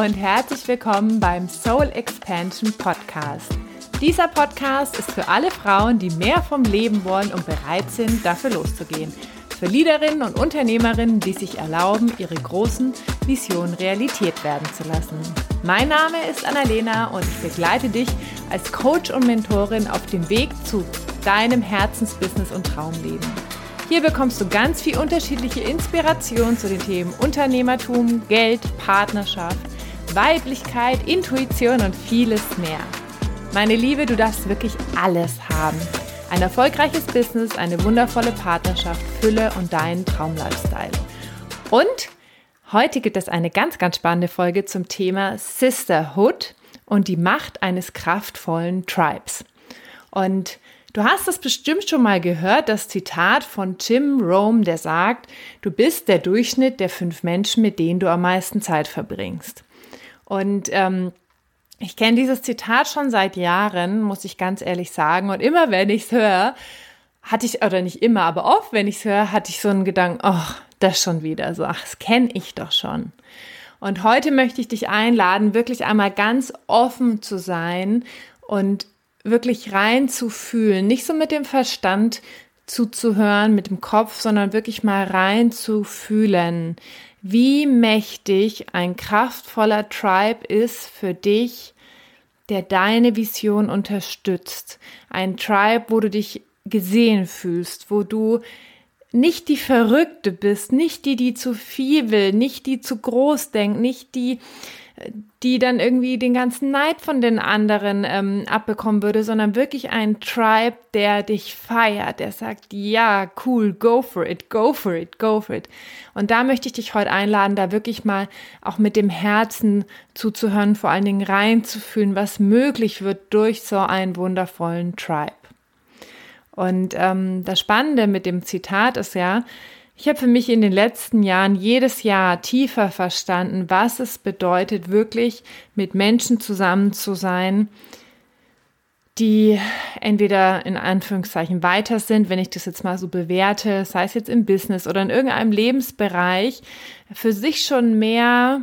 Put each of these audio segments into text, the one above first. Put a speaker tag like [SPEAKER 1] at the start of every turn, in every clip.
[SPEAKER 1] und herzlich willkommen beim Soul Expansion Podcast. Dieser Podcast ist für alle Frauen, die mehr vom Leben wollen und bereit sind, dafür loszugehen. Für Leaderinnen und Unternehmerinnen, die sich erlauben, ihre großen Visionen Realität werden zu lassen. Mein Name ist Annalena und ich begleite dich als Coach und Mentorin auf dem Weg zu deinem Herzensbusiness und Traumleben. Hier bekommst du ganz viel unterschiedliche Inspiration zu den Themen Unternehmertum, Geld, Partnerschaft, Weiblichkeit, Intuition und vieles mehr. Meine Liebe, du darfst wirklich alles haben. Ein erfolgreiches Business, eine wundervolle Partnerschaft, Fülle und deinen Traumlifestyle. Und heute gibt es eine ganz, ganz spannende Folge zum Thema Sisterhood und die Macht eines kraftvollen Tribes. Und Du hast es bestimmt schon mal gehört, das Zitat von Jim Rome, der sagt, du bist der Durchschnitt der fünf Menschen, mit denen du am meisten Zeit verbringst. Und ähm, ich kenne dieses Zitat schon seit Jahren, muss ich ganz ehrlich sagen. Und immer wenn ich es höre, hatte ich, oder nicht immer, aber oft, wenn ich es höre, hatte ich so einen Gedanken, ach, das schon wieder so, ach, das kenne ich doch schon. Und heute möchte ich dich einladen, wirklich einmal ganz offen zu sein und wirklich rein zu fühlen, nicht so mit dem Verstand zuzuhören, mit dem Kopf, sondern wirklich mal rein zu fühlen, wie mächtig ein kraftvoller Tribe ist für dich, der deine Vision unterstützt. Ein Tribe, wo du dich gesehen fühlst, wo du nicht die Verrückte bist, nicht die, die zu viel will, nicht die zu groß denkt, nicht die, die dann irgendwie den ganzen Neid von den anderen ähm, abbekommen würde, sondern wirklich ein Tribe, der dich feiert, der sagt, ja, cool, go for it, go for it, go for it. Und da möchte ich dich heute einladen, da wirklich mal auch mit dem Herzen zuzuhören, vor allen Dingen reinzufühlen, was möglich wird durch so einen wundervollen Tribe. Und ähm, das Spannende mit dem Zitat ist ja, ich habe für mich in den letzten Jahren jedes Jahr tiefer verstanden, was es bedeutet, wirklich mit Menschen zusammen zu sein, die entweder in Anführungszeichen weiter sind, wenn ich das jetzt mal so bewerte, sei es jetzt im Business oder in irgendeinem Lebensbereich, für sich schon mehr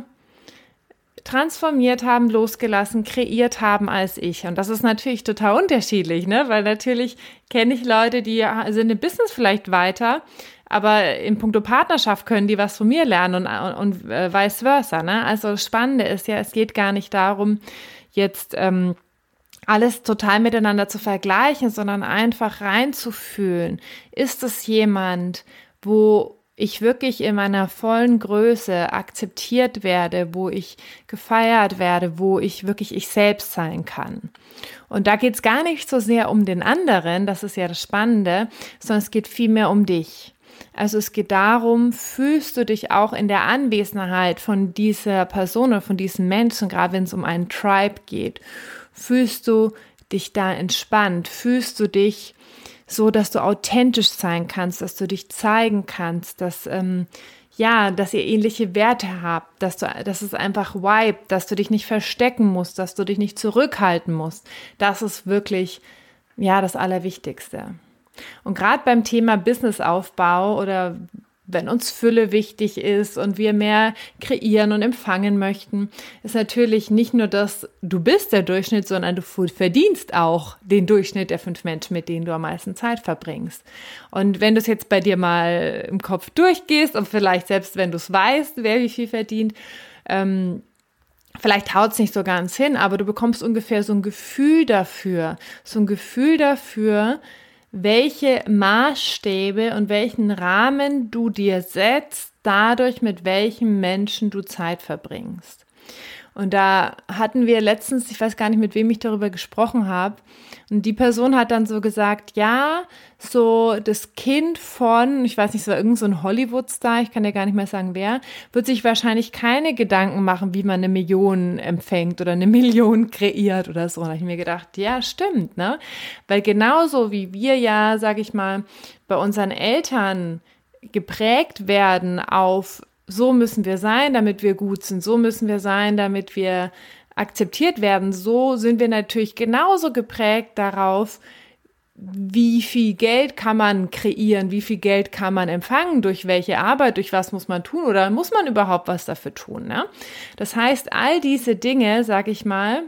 [SPEAKER 1] transformiert haben, losgelassen, kreiert haben als ich. Und das ist natürlich total unterschiedlich, ne? Weil natürlich kenne ich Leute, die sind im Business vielleicht weiter, aber in puncto Partnerschaft können die was von mir lernen und, und, und äh, vice versa. Ne? Also das Spannende ist ja, es geht gar nicht darum, jetzt ähm, alles total miteinander zu vergleichen, sondern einfach reinzufühlen. Ist es jemand, wo ich wirklich in meiner vollen Größe akzeptiert werde, wo ich gefeiert werde, wo ich wirklich ich selbst sein kann. Und da geht es gar nicht so sehr um den anderen, das ist ja das Spannende, sondern es geht vielmehr um dich. Also es geht darum, fühlst du dich auch in der Anwesenheit von dieser Person oder von diesem Menschen, gerade wenn es um einen Tribe geht, fühlst du dich da entspannt, fühlst du dich so, dass du authentisch sein kannst, dass du dich zeigen kannst, dass ähm, ja, dass ihr ähnliche Werte habt, dass du, dass es einfach vibe, dass du dich nicht verstecken musst, dass du dich nicht zurückhalten musst. Das ist wirklich ja das Allerwichtigste. Und gerade beim Thema Businessaufbau oder wenn uns Fülle wichtig ist und wir mehr kreieren und empfangen möchten, ist natürlich nicht nur das, du bist der Durchschnitt, sondern du verdienst auch den Durchschnitt der fünf Menschen, mit denen du am meisten Zeit verbringst. Und wenn du es jetzt bei dir mal im Kopf durchgehst und vielleicht selbst wenn du es weißt, wer wie viel verdient, ähm, Vielleicht haut es nicht so ganz hin, aber du bekommst ungefähr so ein Gefühl dafür, so ein Gefühl dafür, welche Maßstäbe und welchen Rahmen du dir setzt, dadurch, mit welchem Menschen du Zeit verbringst. Und da hatten wir letztens, ich weiß gar nicht, mit wem ich darüber gesprochen habe, und die Person hat dann so gesagt, ja, so das Kind von, ich weiß nicht, es war irgend so Hollywood-Star, ich kann ja gar nicht mehr sagen wer, wird sich wahrscheinlich keine Gedanken machen, wie man eine Million empfängt oder eine Million kreiert oder so. Und da habe ich mir gedacht, ja, stimmt, ne? Weil genauso wie wir ja, sag ich mal, bei unseren Eltern geprägt werden auf so müssen wir sein, damit wir gut sind, so müssen wir sein, damit wir akzeptiert werden, so sind wir natürlich genauso geprägt darauf, wie viel Geld kann man kreieren, wie viel Geld kann man empfangen, durch welche Arbeit, durch was muss man tun oder muss man überhaupt was dafür tun. Ne? Das heißt, all diese Dinge, sag ich mal,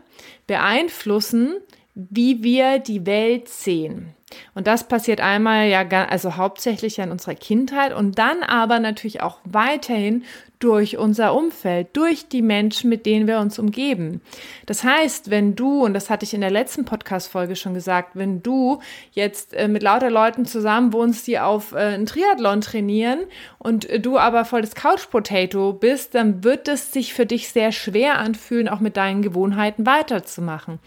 [SPEAKER 1] beeinflussen, wie wir die Welt sehen. Und das passiert einmal ja, also hauptsächlich in unserer Kindheit und dann aber natürlich auch weiterhin durch unser Umfeld, durch die Menschen, mit denen wir uns umgeben. Das heißt, wenn du, und das hatte ich in der letzten Podcast-Folge schon gesagt, wenn du jetzt äh, mit lauter Leuten zusammen wohnst, die auf äh, einen Triathlon trainieren und äh, du aber voll das Couch-Potato bist, dann wird es sich für dich sehr schwer anfühlen, auch mit deinen Gewohnheiten weiterzumachen.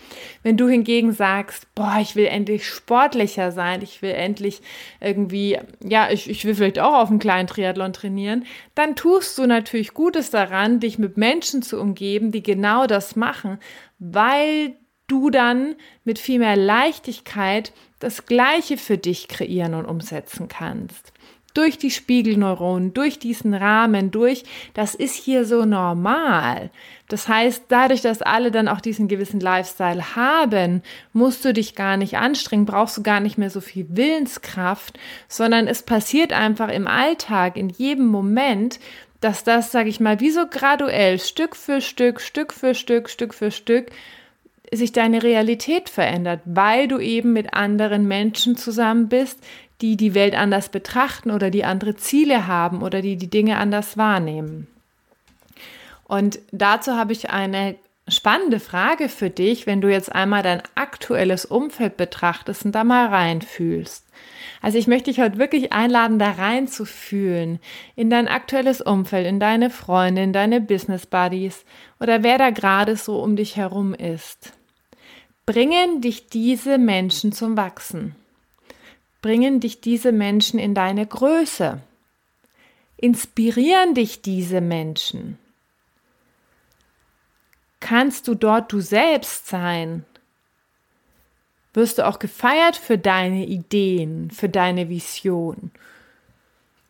[SPEAKER 1] Wenn du hingegen sagst, boah, ich will endlich sportlicher sein, ich will endlich irgendwie, ja, ich, ich will vielleicht auch auf einen kleinen Triathlon trainieren, dann tust du natürlich natürlich Gutes daran, dich mit Menschen zu umgeben, die genau das machen, weil du dann mit viel mehr Leichtigkeit das Gleiche für dich kreieren und umsetzen kannst. Durch die Spiegelneuronen, durch diesen Rahmen, durch, das ist hier so normal. Das heißt, dadurch, dass alle dann auch diesen gewissen Lifestyle haben, musst du dich gar nicht anstrengen, brauchst du gar nicht mehr so viel Willenskraft, sondern es passiert einfach im Alltag, in jedem Moment, dass das, sage ich mal, wie so graduell, Stück für Stück, Stück für Stück, Stück für Stück, sich deine Realität verändert, weil du eben mit anderen Menschen zusammen bist, die die Welt anders betrachten oder die andere Ziele haben oder die die Dinge anders wahrnehmen. Und dazu habe ich eine spannende Frage für dich, wenn du jetzt einmal dein aktuelles Umfeld betrachtest und da mal reinfühlst. Also ich möchte dich heute wirklich einladen, da reinzufühlen in dein aktuelles Umfeld, in deine Freunde, in deine Business Buddies oder wer da gerade so um dich herum ist. Bringen dich diese Menschen zum Wachsen? Bringen dich diese Menschen in deine Größe? Inspirieren dich diese Menschen? Kannst du dort du selbst sein? wirst du auch gefeiert für deine Ideen, für deine Vision?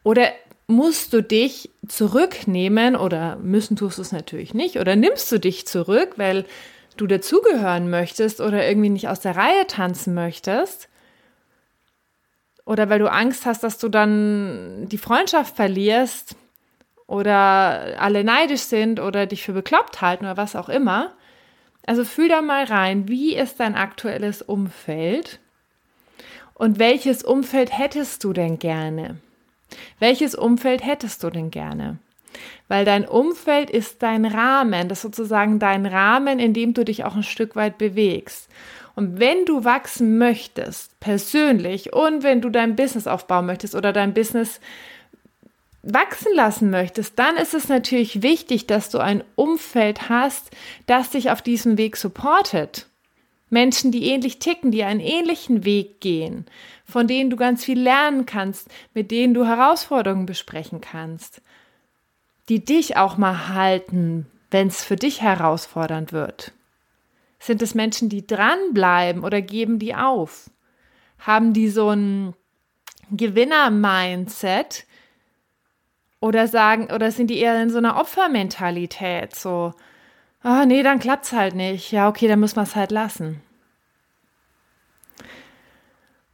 [SPEAKER 1] Oder musst du dich zurücknehmen oder müssen tust du es natürlich nicht oder nimmst du dich zurück, weil du dazugehören möchtest oder irgendwie nicht aus der Reihe tanzen möchtest? Oder weil du Angst hast, dass du dann die Freundschaft verlierst oder alle neidisch sind oder dich für bekloppt halten oder was auch immer? Also fühl da mal rein, wie ist dein aktuelles Umfeld und welches Umfeld hättest du denn gerne? Welches Umfeld hättest du denn gerne? Weil dein Umfeld ist dein Rahmen, das ist sozusagen dein Rahmen, in dem du dich auch ein Stück weit bewegst. Und wenn du wachsen möchtest, persönlich, und wenn du dein Business aufbauen möchtest oder dein Business wachsen lassen möchtest, dann ist es natürlich wichtig, dass du ein Umfeld hast, das dich auf diesem Weg supportet. Menschen, die ähnlich ticken, die einen ähnlichen Weg gehen, von denen du ganz viel lernen kannst, mit denen du Herausforderungen besprechen kannst, die dich auch mal halten, wenn es für dich herausfordernd wird. Sind es Menschen, die dranbleiben oder geben die auf? Haben die so ein Gewinner-Mindset, oder sagen, oder sind die eher in so einer Opfermentalität? So, ah, nee, dann klappt's halt nicht. Ja, okay, dann müssen wir es halt lassen.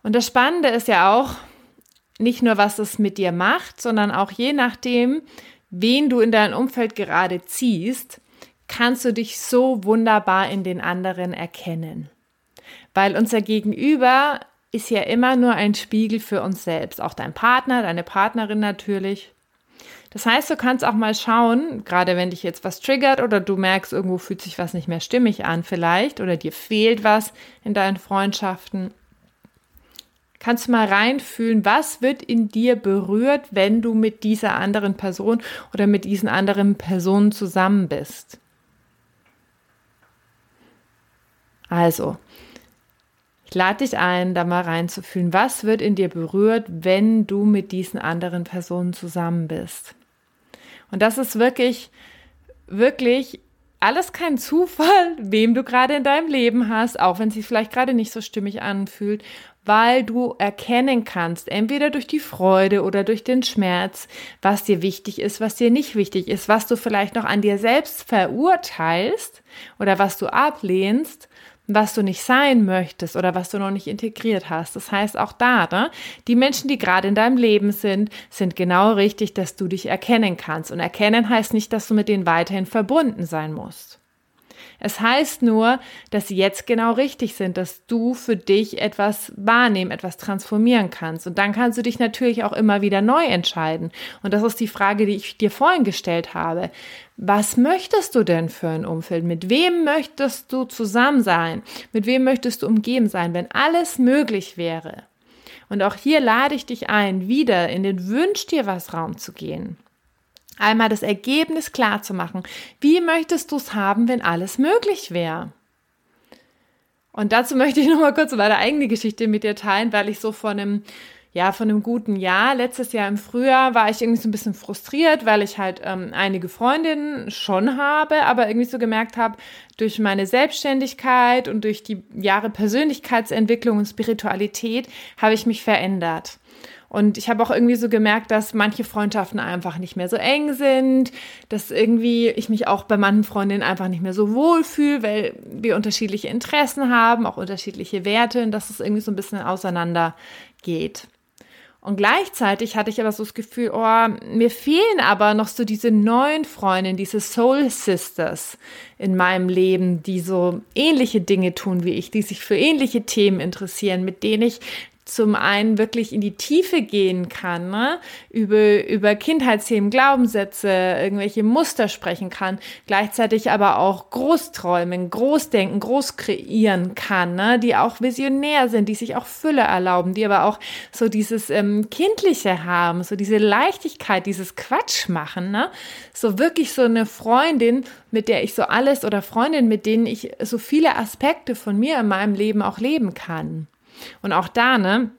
[SPEAKER 1] Und das Spannende ist ja auch, nicht nur, was es mit dir macht, sondern auch je nachdem, wen du in dein Umfeld gerade ziehst, kannst du dich so wunderbar in den anderen erkennen. Weil unser Gegenüber ist ja immer nur ein Spiegel für uns selbst. Auch dein Partner, deine Partnerin natürlich. Das heißt, du kannst auch mal schauen, gerade wenn dich jetzt was triggert oder du merkst, irgendwo fühlt sich was nicht mehr stimmig an vielleicht oder dir fehlt was in deinen Freundschaften, kannst du mal reinfühlen, was wird in dir berührt, wenn du mit dieser anderen Person oder mit diesen anderen Personen zusammen bist. Also, ich lade dich ein, da mal reinzufühlen, was wird in dir berührt, wenn du mit diesen anderen Personen zusammen bist. Und das ist wirklich, wirklich alles kein Zufall, wem du gerade in deinem Leben hast, auch wenn es sich vielleicht gerade nicht so stimmig anfühlt, weil du erkennen kannst, entweder durch die Freude oder durch den Schmerz, was dir wichtig ist, was dir nicht wichtig ist, was du vielleicht noch an dir selbst verurteilst oder was du ablehnst, was du nicht sein möchtest oder was du noch nicht integriert hast. Das heißt auch da, ne? die Menschen, die gerade in deinem Leben sind, sind genau richtig, dass du dich erkennen kannst. Und erkennen heißt nicht, dass du mit denen weiterhin verbunden sein musst. Es heißt nur, dass sie jetzt genau richtig sind, dass du für dich etwas wahrnehmen, etwas transformieren kannst. Und dann kannst du dich natürlich auch immer wieder neu entscheiden. Und das ist die Frage, die ich dir vorhin gestellt habe. Was möchtest du denn für ein Umfeld? Mit wem möchtest du zusammen sein? Mit wem möchtest du umgeben sein, wenn alles möglich wäre? Und auch hier lade ich dich ein, wieder in den Wünsch dir was Raum zu gehen einmal das Ergebnis klar zu machen. Wie möchtest du es haben, wenn alles möglich wäre? Und dazu möchte ich noch mal kurz meine eigene Geschichte mit dir teilen, weil ich so vor einem ja, von einem guten Jahr, letztes Jahr im Frühjahr, war ich irgendwie so ein bisschen frustriert, weil ich halt ähm, einige Freundinnen schon habe, aber irgendwie so gemerkt habe, durch meine Selbstständigkeit und durch die Jahre Persönlichkeitsentwicklung und Spiritualität habe ich mich verändert. Und ich habe auch irgendwie so gemerkt, dass manche Freundschaften einfach nicht mehr so eng sind, dass irgendwie ich mich auch bei manchen Freundinnen einfach nicht mehr so wohl fühle, weil wir unterschiedliche Interessen haben, auch unterschiedliche Werte und dass es irgendwie so ein bisschen auseinander geht. Und gleichzeitig hatte ich aber so das Gefühl, oh, mir fehlen aber noch so diese neuen Freundinnen, diese Soul Sisters in meinem Leben, die so ähnliche Dinge tun wie ich, die sich für ähnliche Themen interessieren, mit denen ich zum einen wirklich in die Tiefe gehen kann, ne? über, über Kindheitsthemen, Glaubenssätze, irgendwelche Muster sprechen kann, gleichzeitig aber auch groß träumen, groß denken, groß kreieren kann, ne? die auch visionär sind, die sich auch Fülle erlauben, die aber auch so dieses ähm, Kindliche haben, so diese Leichtigkeit, dieses Quatsch machen, ne? so wirklich so eine Freundin, mit der ich so alles oder Freundin, mit denen ich so viele Aspekte von mir in meinem Leben auch leben kann. Und auch da, ne,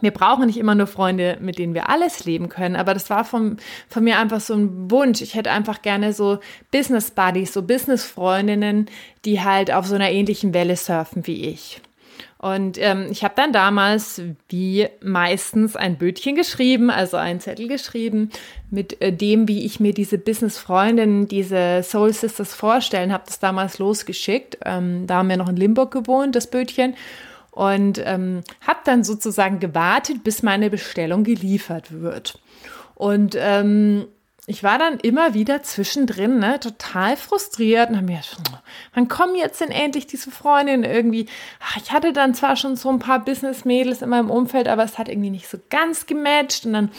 [SPEAKER 1] wir brauchen nicht immer nur Freunde, mit denen wir alles leben können, aber das war von, von mir einfach so ein Wunsch. Ich hätte einfach gerne so Business Buddies, so Business Freundinnen, die halt auf so einer ähnlichen Welle surfen wie ich. Und ähm, ich habe dann damals, wie meistens, ein Bötchen geschrieben, also einen Zettel geschrieben, mit äh, dem, wie ich mir diese Business-Freundinnen, diese Soul Sisters vorstellen, habe das damals losgeschickt. Ähm, da haben wir noch in Limburg gewohnt, das Bötchen und ähm, habe dann sozusagen gewartet, bis meine Bestellung geliefert wird. Und ähm, ich war dann immer wieder zwischendrin ne, total frustriert und habe mir schon, wann kommen jetzt denn endlich diese Freundin irgendwie? Ach, ich hatte dann zwar schon so ein paar Business-Mädels in meinem Umfeld, aber es hat irgendwie nicht so ganz gematcht und dann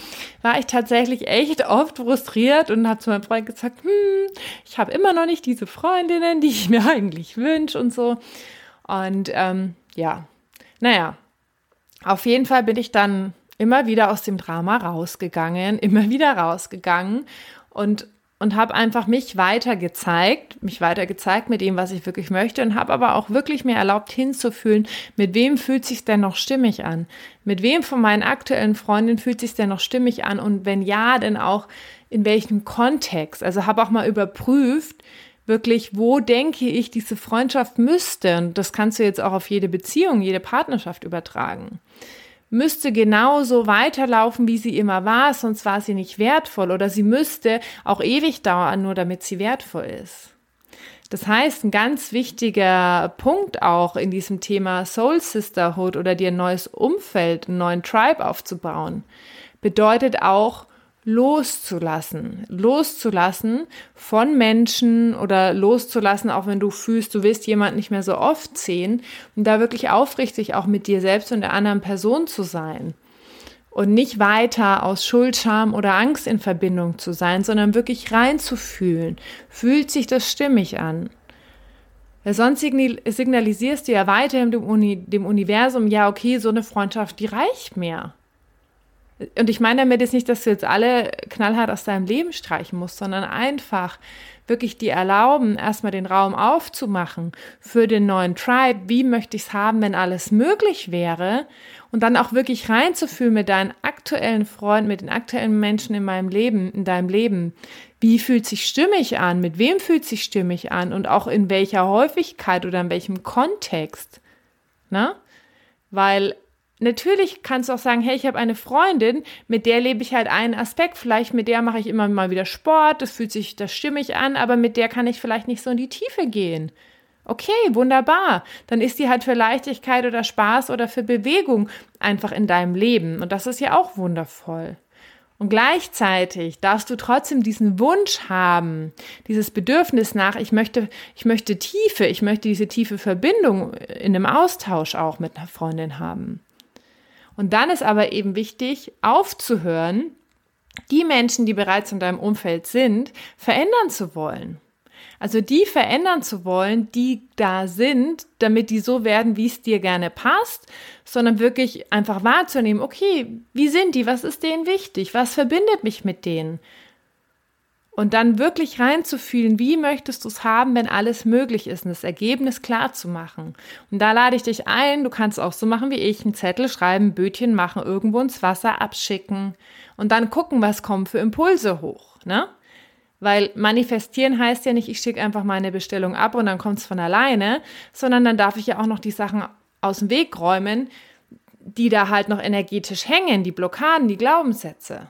[SPEAKER 1] war ich tatsächlich echt oft frustriert und habe zu meinem Freund gesagt, hm, ich habe immer noch nicht diese Freundinnen, die ich mir eigentlich wünsche und so. Und ähm, ja, naja, auf jeden Fall bin ich dann immer wieder aus dem Drama rausgegangen, immer wieder rausgegangen und und habe einfach mich weiter gezeigt, mich weiter gezeigt mit dem, was ich wirklich möchte und habe aber auch wirklich mir erlaubt hinzufühlen, mit wem fühlt sich denn noch stimmig an? Mit wem von meinen aktuellen Freundinnen fühlt sich denn noch stimmig an und wenn ja, denn auch in welchem Kontext? Also habe auch mal überprüft, wirklich, wo denke ich, diese Freundschaft müsste, und das kannst du jetzt auch auf jede Beziehung, jede Partnerschaft übertragen, müsste genauso weiterlaufen, wie sie immer war, sonst war sie nicht wertvoll oder sie müsste auch ewig dauern, nur damit sie wertvoll ist. Das heißt, ein ganz wichtiger Punkt auch in diesem Thema Soul Sisterhood oder dir ein neues Umfeld, einen neuen Tribe aufzubauen, bedeutet auch, loszulassen, loszulassen von Menschen oder loszulassen, auch wenn du fühlst, du willst jemand nicht mehr so oft sehen und da wirklich aufrichtig auch mit dir selbst und der anderen Person zu sein und nicht weiter aus Schuld, Scham oder Angst in Verbindung zu sein, sondern wirklich reinzufühlen. Fühlt sich das stimmig an? Sonst signalisierst du ja weiterhin dem, Uni, dem Universum, ja, okay, so eine Freundschaft, die reicht mir. Und ich meine damit jetzt nicht, dass du jetzt alle knallhart aus deinem Leben streichen musst, sondern einfach wirklich dir erlauben, erstmal den Raum aufzumachen für den neuen Tribe. Wie möchte ich es haben, wenn alles möglich wäre? Und dann auch wirklich reinzufühlen mit deinen aktuellen Freunden, mit den aktuellen Menschen in meinem Leben, in deinem Leben. Wie fühlt sich stimmig an? Mit wem fühlt sich stimmig an? Und auch in welcher Häufigkeit oder in welchem Kontext? Na? Weil Natürlich kannst du auch sagen, hey, ich habe eine Freundin, mit der lebe ich halt einen Aspekt, vielleicht mit der mache ich immer mal wieder Sport, das fühlt sich, das stimmig an, aber mit der kann ich vielleicht nicht so in die Tiefe gehen. Okay, wunderbar. Dann ist die halt für Leichtigkeit oder Spaß oder für Bewegung einfach in deinem Leben. Und das ist ja auch wundervoll. Und gleichzeitig darfst du trotzdem diesen Wunsch haben, dieses Bedürfnis nach, ich möchte, ich möchte Tiefe, ich möchte diese tiefe Verbindung in einem Austausch auch mit einer Freundin haben. Und dann ist aber eben wichtig, aufzuhören, die Menschen, die bereits in deinem Umfeld sind, verändern zu wollen. Also die verändern zu wollen, die da sind, damit die so werden, wie es dir gerne passt, sondern wirklich einfach wahrzunehmen, okay, wie sind die, was ist denen wichtig, was verbindet mich mit denen? Und dann wirklich reinzufühlen, wie möchtest du es haben, wenn alles möglich ist und das Ergebnis klar zu machen. Und da lade ich dich ein, du kannst auch so machen wie ich, einen Zettel schreiben, Bötchen machen, irgendwo ins Wasser abschicken und dann gucken, was kommt für Impulse hoch. Ne? Weil manifestieren heißt ja nicht, ich schicke einfach meine Bestellung ab und dann kommt es von alleine, sondern dann darf ich ja auch noch die Sachen aus dem Weg räumen, die da halt noch energetisch hängen, die Blockaden, die Glaubenssätze.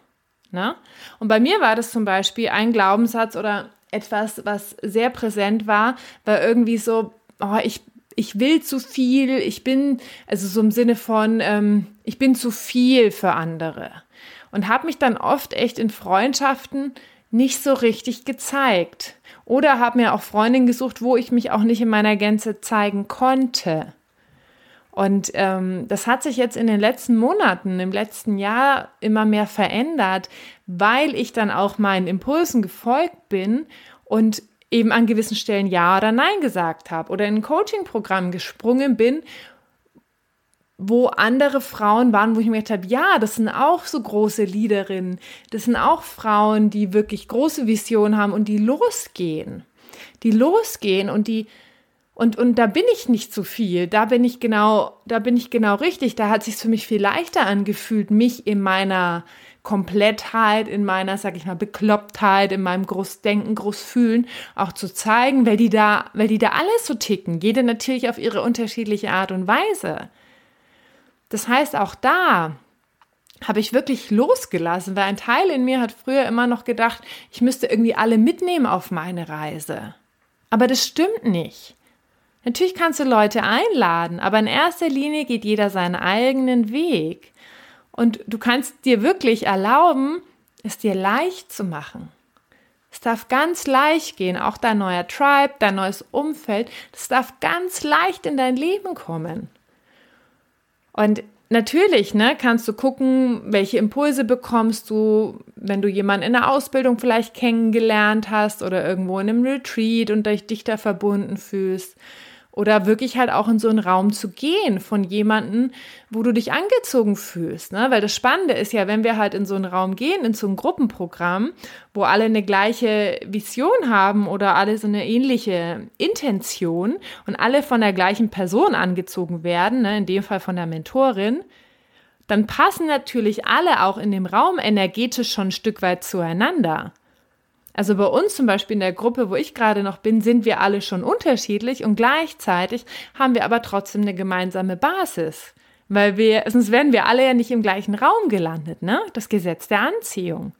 [SPEAKER 1] Ne? Und bei mir war das zum Beispiel ein Glaubenssatz oder etwas, was sehr präsent war, war irgendwie so, oh, ich, ich will zu viel, ich bin, also so im Sinne von, ähm, ich bin zu viel für andere. Und habe mich dann oft echt in Freundschaften nicht so richtig gezeigt. Oder habe mir auch Freundinnen gesucht, wo ich mich auch nicht in meiner Gänze zeigen konnte. Und ähm, das hat sich jetzt in den letzten Monaten, im letzten Jahr immer mehr verändert, weil ich dann auch meinen Impulsen gefolgt bin und eben an gewissen Stellen Ja oder Nein gesagt habe oder in ein Coaching-Programm gesprungen bin wo andere Frauen waren, wo ich mir gedacht habe, ja, das sind auch so große Leaderinnen, das sind auch Frauen, die wirklich große Visionen haben und die losgehen, die losgehen und die und, und da bin ich nicht zu viel, da bin ich genau, da bin ich genau richtig, da hat sich für mich viel leichter angefühlt, mich in meiner Komplettheit, in meiner, sag ich mal, Beklopptheit, in meinem Großdenken, Großfühlen auch zu zeigen, weil die da, weil die da alles so ticken, jede natürlich auf ihre unterschiedliche Art und Weise. Das heißt, auch da habe ich wirklich losgelassen, weil ein Teil in mir hat früher immer noch gedacht, ich müsste irgendwie alle mitnehmen auf meine Reise. Aber das stimmt nicht. Natürlich kannst du Leute einladen, aber in erster Linie geht jeder seinen eigenen Weg. Und du kannst dir wirklich erlauben, es dir leicht zu machen. Es darf ganz leicht gehen, auch dein neuer Tribe, dein neues Umfeld, das darf ganz leicht in dein Leben kommen. Und natürlich, ne, kannst du gucken, welche Impulse bekommst du, wenn du jemanden in der Ausbildung vielleicht kennengelernt hast oder irgendwo in einem Retreat und dich da verbunden fühlst. Oder wirklich halt auch in so einen Raum zu gehen von jemandem, wo du dich angezogen fühlst. Ne? Weil das Spannende ist ja, wenn wir halt in so einen Raum gehen, in so ein Gruppenprogramm, wo alle eine gleiche Vision haben oder alle so eine ähnliche Intention und alle von der gleichen Person angezogen werden, ne? in dem Fall von der Mentorin, dann passen natürlich alle auch in dem Raum energetisch schon ein Stück weit zueinander. Also bei uns zum Beispiel in der Gruppe, wo ich gerade noch bin, sind wir alle schon unterschiedlich und gleichzeitig haben wir aber trotzdem eine gemeinsame Basis. Weil wir, sonst wären wir alle ja nicht im gleichen Raum gelandet, ne? Das Gesetz der Anziehung.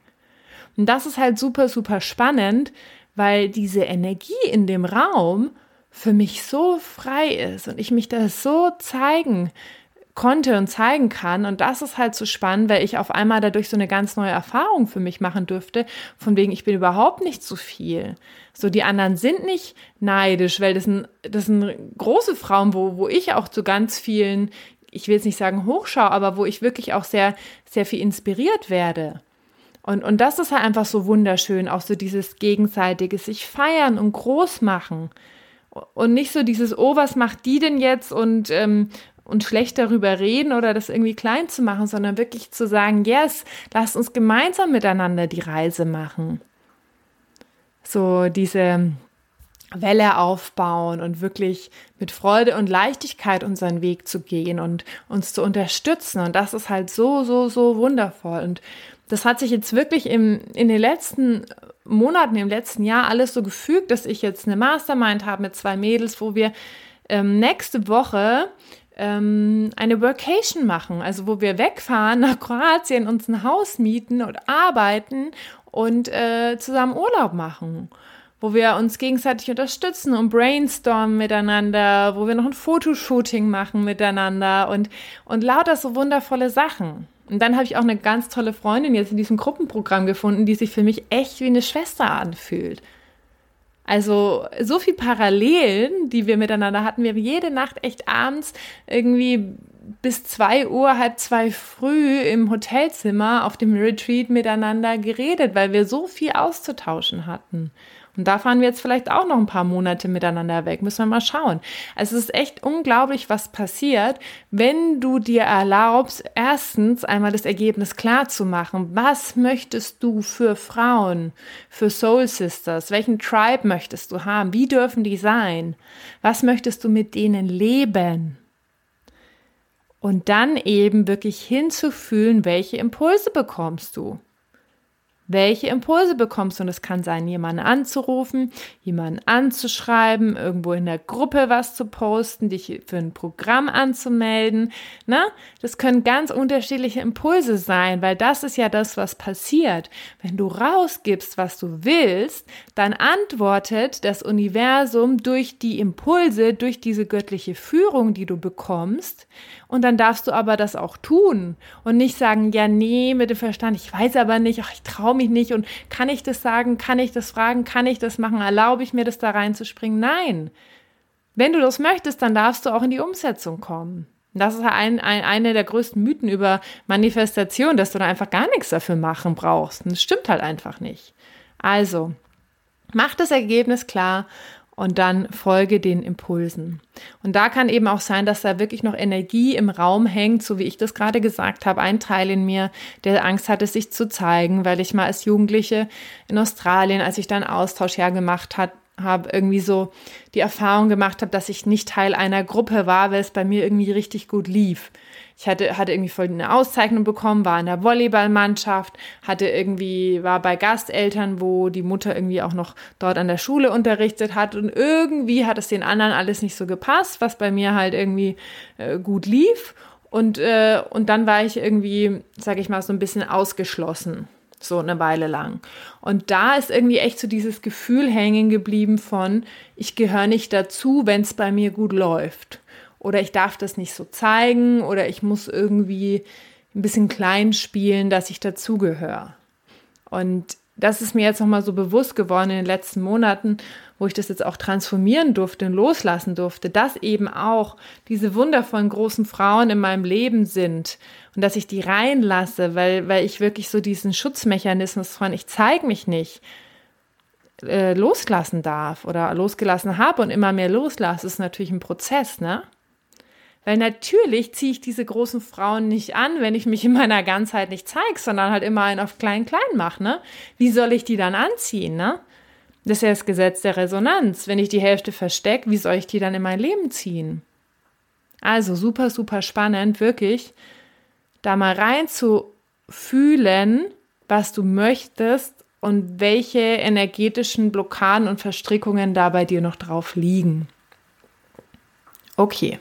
[SPEAKER 1] Und das ist halt super, super spannend, weil diese Energie in dem Raum für mich so frei ist und ich mich da so zeigen konnte und zeigen kann. Und das ist halt so spannend, weil ich auf einmal dadurch so eine ganz neue Erfahrung für mich machen dürfte, von wegen, ich bin überhaupt nicht zu viel. So, die anderen sind nicht neidisch, weil das sind, das sind große Frauen, wo, wo ich auch zu ganz vielen, ich will jetzt nicht sagen Hochschau, aber wo ich wirklich auch sehr, sehr viel inspiriert werde. Und, und das ist halt einfach so wunderschön, auch so dieses gegenseitige sich feiern und groß machen. Und nicht so dieses, oh, was macht die denn jetzt und ähm, und schlecht darüber reden oder das irgendwie klein zu machen, sondern wirklich zu sagen, yes, lasst uns gemeinsam miteinander die Reise machen. So diese Welle aufbauen und wirklich mit Freude und Leichtigkeit unseren Weg zu gehen und uns zu unterstützen. Und das ist halt so, so, so wundervoll. Und das hat sich jetzt wirklich im, in den letzten Monaten, im letzten Jahr alles so gefügt, dass ich jetzt eine Mastermind habe mit zwei Mädels, wo wir ähm, nächste Woche ähm, eine Workation machen, also wo wir wegfahren nach Kroatien, uns ein Haus mieten und arbeiten und äh, zusammen Urlaub machen wo wir uns gegenseitig unterstützen und brainstormen miteinander, wo wir noch ein Fotoshooting machen miteinander und, und lauter so wundervolle Sachen. Und dann habe ich auch eine ganz tolle Freundin jetzt in diesem Gruppenprogramm gefunden, die sich für mich echt wie eine Schwester anfühlt. Also so viel Parallelen, die wir miteinander hatten. Wir haben jede Nacht echt abends irgendwie bis zwei Uhr, halb zwei früh im Hotelzimmer auf dem Retreat miteinander geredet, weil wir so viel auszutauschen hatten. Und da fahren wir jetzt vielleicht auch noch ein paar Monate miteinander weg. Müssen wir mal schauen. Also es ist echt unglaublich, was passiert, wenn du dir erlaubst, erstens einmal das Ergebnis klar zu machen. Was möchtest du für Frauen, für Soul Sisters? Welchen Tribe möchtest du haben? Wie dürfen die sein? Was möchtest du mit denen leben? Und dann eben wirklich hinzufühlen, welche Impulse bekommst du welche Impulse bekommst du. Und es kann sein, jemanden anzurufen, jemanden anzuschreiben, irgendwo in der Gruppe was zu posten, dich für ein Programm anzumelden. Ne? Das können ganz unterschiedliche Impulse sein, weil das ist ja das, was passiert. Wenn du rausgibst, was du willst, dann antwortet das Universum durch die Impulse, durch diese göttliche Führung, die du bekommst. Und dann darfst du aber das auch tun und nicht sagen, ja, nee, mit dem Verstand, ich weiß aber nicht, ach, ich traue mich nicht und kann ich das sagen, kann ich das fragen, kann ich das machen, erlaube ich mir das da reinzuspringen? Nein. Wenn du das möchtest, dann darfst du auch in die Umsetzung kommen. Das ist ein, ein, eine der größten Mythen über Manifestation, dass du da einfach gar nichts dafür machen brauchst. Das stimmt halt einfach nicht. Also, mach das Ergebnis klar und dann folge den Impulsen. Und da kann eben auch sein, dass da wirklich noch Energie im Raum hängt, so wie ich das gerade gesagt habe. Ein Teil in mir, der Angst hatte, sich zu zeigen, weil ich mal als Jugendliche in Australien, als ich da einen Austausch hergemacht hat, habe, irgendwie so die Erfahrung gemacht habe, dass ich nicht Teil einer Gruppe war, weil es bei mir irgendwie richtig gut lief ich hatte, hatte irgendwie voll eine Auszeichnung bekommen, war in der Volleyballmannschaft, hatte irgendwie, war bei Gasteltern, wo die Mutter irgendwie auch noch dort an der Schule unterrichtet hat und irgendwie hat es den anderen alles nicht so gepasst, was bei mir halt irgendwie äh, gut lief. Und, äh, und dann war ich irgendwie, sag ich mal, so ein bisschen ausgeschlossen so eine Weile lang. Und da ist irgendwie echt so dieses Gefühl hängen geblieben von, ich gehöre nicht dazu, wenn es bei mir gut läuft oder ich darf das nicht so zeigen oder ich muss irgendwie ein bisschen klein spielen, dass ich dazugehöre. Und das ist mir jetzt nochmal so bewusst geworden in den letzten Monaten, wo ich das jetzt auch transformieren durfte und loslassen durfte, dass eben auch diese wundervollen großen Frauen in meinem Leben sind und dass ich die reinlasse, weil, weil ich wirklich so diesen Schutzmechanismus von ich zeige mich nicht äh, loslassen darf oder losgelassen habe und immer mehr loslasse, ist natürlich ein Prozess, ne? Weil natürlich ziehe ich diese großen Frauen nicht an, wenn ich mich in meiner Ganzheit nicht zeige, sondern halt immer einen auf klein-klein mache. Ne? Wie soll ich die dann anziehen? Ne? Das ist ja das Gesetz der Resonanz. Wenn ich die Hälfte verstecke, wie soll ich die dann in mein Leben ziehen? Also super, super spannend, wirklich, da mal rein zu fühlen, was du möchtest und welche energetischen Blockaden und Verstrickungen da bei dir noch drauf liegen. Okay.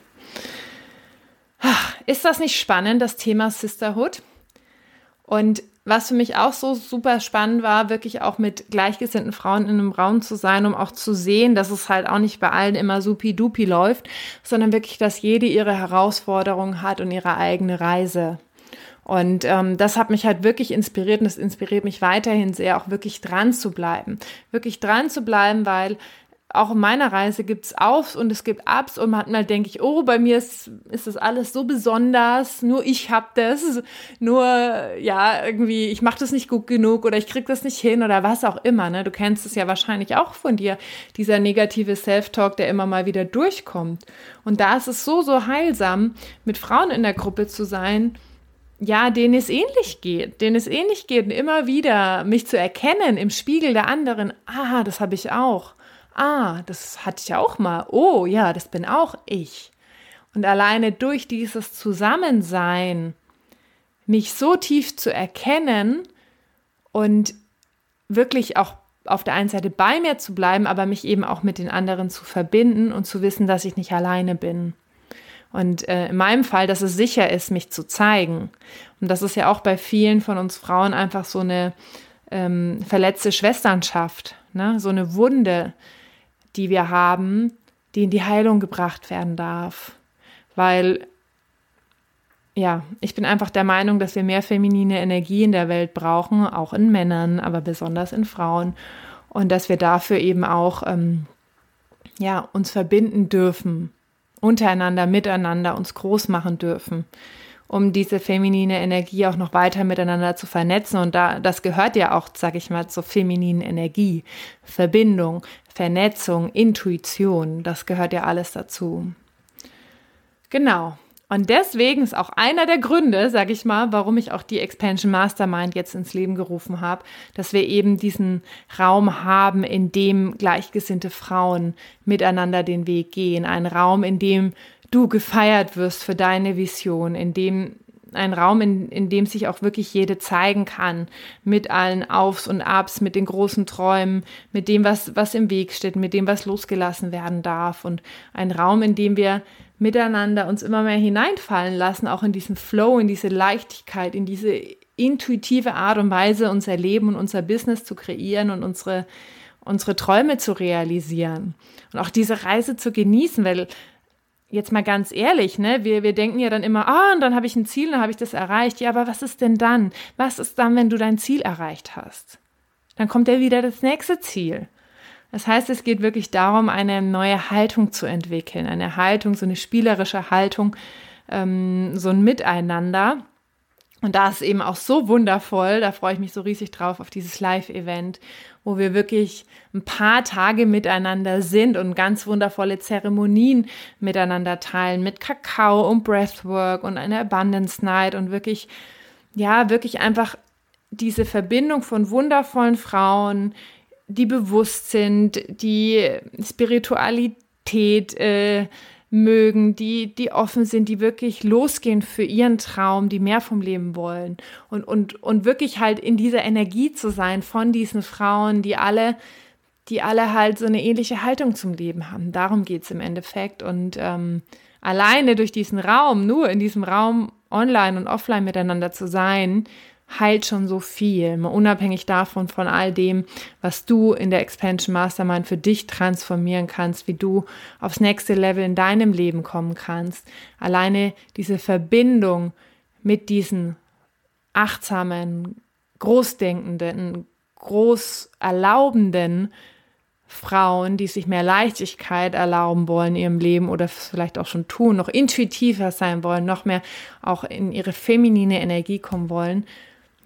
[SPEAKER 1] Ist das nicht spannend, das Thema Sisterhood? Und was für mich auch so super spannend war, wirklich auch mit gleichgesinnten Frauen in einem Raum zu sein, um auch zu sehen, dass es halt auch nicht bei allen immer supi-dupi läuft, sondern wirklich, dass jede ihre Herausforderung hat und ihre eigene Reise. Und ähm, das hat mich halt wirklich inspiriert und es inspiriert mich weiterhin sehr, auch wirklich dran zu bleiben. Wirklich dran zu bleiben, weil auch in meiner Reise gibt es Aufs und es gibt Ups und manchmal denke ich, oh, bei mir ist, ist das alles so besonders, nur ich hab das, nur, ja, irgendwie, ich mache das nicht gut genug oder ich krieg das nicht hin oder was auch immer, ne? Du kennst es ja wahrscheinlich auch von dir, dieser negative Self-Talk, der immer mal wieder durchkommt. Und da ist es so, so heilsam, mit Frauen in der Gruppe zu sein, ja, denen es ähnlich geht, denen es ähnlich geht und immer wieder mich zu erkennen im Spiegel der anderen, ah, das habe ich auch ah, das hatte ich auch mal, oh ja, das bin auch ich. Und alleine durch dieses Zusammensein, mich so tief zu erkennen und wirklich auch auf der einen Seite bei mir zu bleiben, aber mich eben auch mit den anderen zu verbinden und zu wissen, dass ich nicht alleine bin. Und äh, in meinem Fall, dass es sicher ist, mich zu zeigen. Und das ist ja auch bei vielen von uns Frauen einfach so eine ähm, verletzte Schwesternschaft. ne? so eine Wunde, die wir haben, die in die Heilung gebracht werden darf. Weil, ja, ich bin einfach der Meinung, dass wir mehr feminine Energie in der Welt brauchen, auch in Männern, aber besonders in Frauen. Und dass wir dafür eben auch, ähm, ja, uns verbinden dürfen, untereinander, miteinander, uns groß machen dürfen um diese feminine Energie auch noch weiter miteinander zu vernetzen. Und da, das gehört ja auch, sag ich mal, zur femininen Energie. Verbindung, Vernetzung, Intuition, das gehört ja alles dazu. Genau. Und deswegen ist auch einer der Gründe, sag ich mal, warum ich auch die Expansion Mastermind jetzt ins Leben gerufen habe, dass wir eben diesen Raum haben, in dem gleichgesinnte Frauen miteinander den Weg gehen. Ein Raum, in dem du gefeiert wirst für deine Vision, in dem ein Raum, in, in dem sich auch wirklich jede zeigen kann, mit allen Aufs und Abs, mit den großen Träumen, mit dem, was, was im Weg steht, mit dem, was losgelassen werden darf. Und ein Raum, in dem wir miteinander uns immer mehr hineinfallen lassen, auch in diesen Flow, in diese Leichtigkeit, in diese intuitive Art und Weise, unser Leben und unser Business zu kreieren und unsere, unsere Träume zu realisieren. Und auch diese Reise zu genießen, weil jetzt mal ganz ehrlich, ne, wir, wir denken ja dann immer, ah, und dann habe ich ein Ziel, dann habe ich das erreicht. Ja, aber was ist denn dann? Was ist dann, wenn du dein Ziel erreicht hast? Dann kommt ja wieder das nächste Ziel. Das heißt, es geht wirklich darum, eine neue Haltung zu entwickeln, eine Haltung, so eine spielerische Haltung, ähm, so ein Miteinander. Und da ist eben auch so wundervoll, da freue ich mich so riesig drauf auf dieses Live-Event, wo wir wirklich ein paar Tage miteinander sind und ganz wundervolle Zeremonien miteinander teilen mit Kakao und Breathwork und einer Abundance Night und wirklich, ja, wirklich einfach diese Verbindung von wundervollen Frauen, die bewusst sind, die Spiritualität äh, mögen, die, die offen sind, die wirklich losgehen für ihren Traum, die mehr vom Leben wollen und, und, und wirklich halt in dieser Energie zu sein von diesen Frauen, die alle, die alle halt so eine ähnliche Haltung zum Leben haben. Darum geht es im Endeffekt. Und ähm, alleine durch diesen Raum, nur in diesem Raum online und offline miteinander zu sein, heilt schon so viel, mal unabhängig davon, von all dem, was du in der Expansion Mastermind für dich transformieren kannst, wie du aufs nächste Level in deinem Leben kommen kannst. Alleine diese Verbindung mit diesen achtsamen, großdenkenden, groß erlaubenden Frauen, die sich mehr Leichtigkeit erlauben wollen in ihrem Leben oder vielleicht auch schon tun, noch intuitiver sein wollen, noch mehr auch in ihre feminine Energie kommen wollen,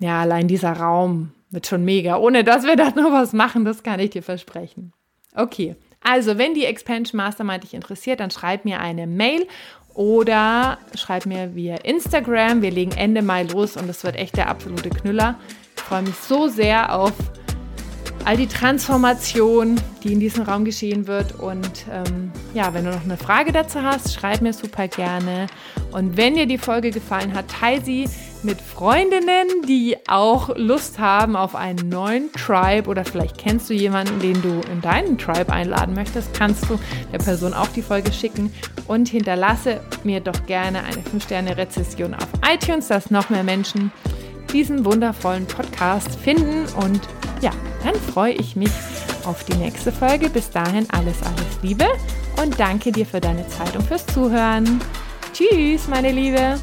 [SPEAKER 1] ja, allein dieser Raum wird schon mega. Ohne dass wir da noch was machen, das kann ich dir versprechen. Okay, also wenn die Expansion Mastermind dich interessiert, dann schreib mir eine Mail oder schreib mir via Instagram. Wir legen Ende Mai los und das wird echt der absolute Knüller. Ich freue mich so sehr auf all die Transformation, die in diesem Raum geschehen wird. Und ähm, ja, wenn du noch eine Frage dazu hast, schreib mir super gerne. Und wenn dir die Folge gefallen hat, teile sie mit Freundinnen, die auch Lust haben auf einen neuen Tribe oder vielleicht kennst du jemanden, den du in deinen Tribe einladen möchtest, kannst du der Person auch die Folge schicken und hinterlasse mir doch gerne eine 5-Sterne-Rezession auf iTunes, dass noch mehr Menschen diesen wundervollen Podcast finden und ja, dann freue ich mich auf die nächste Folge. Bis dahin alles, alles Liebe und danke dir für deine Zeit und fürs Zuhören. Tschüss, meine Liebe.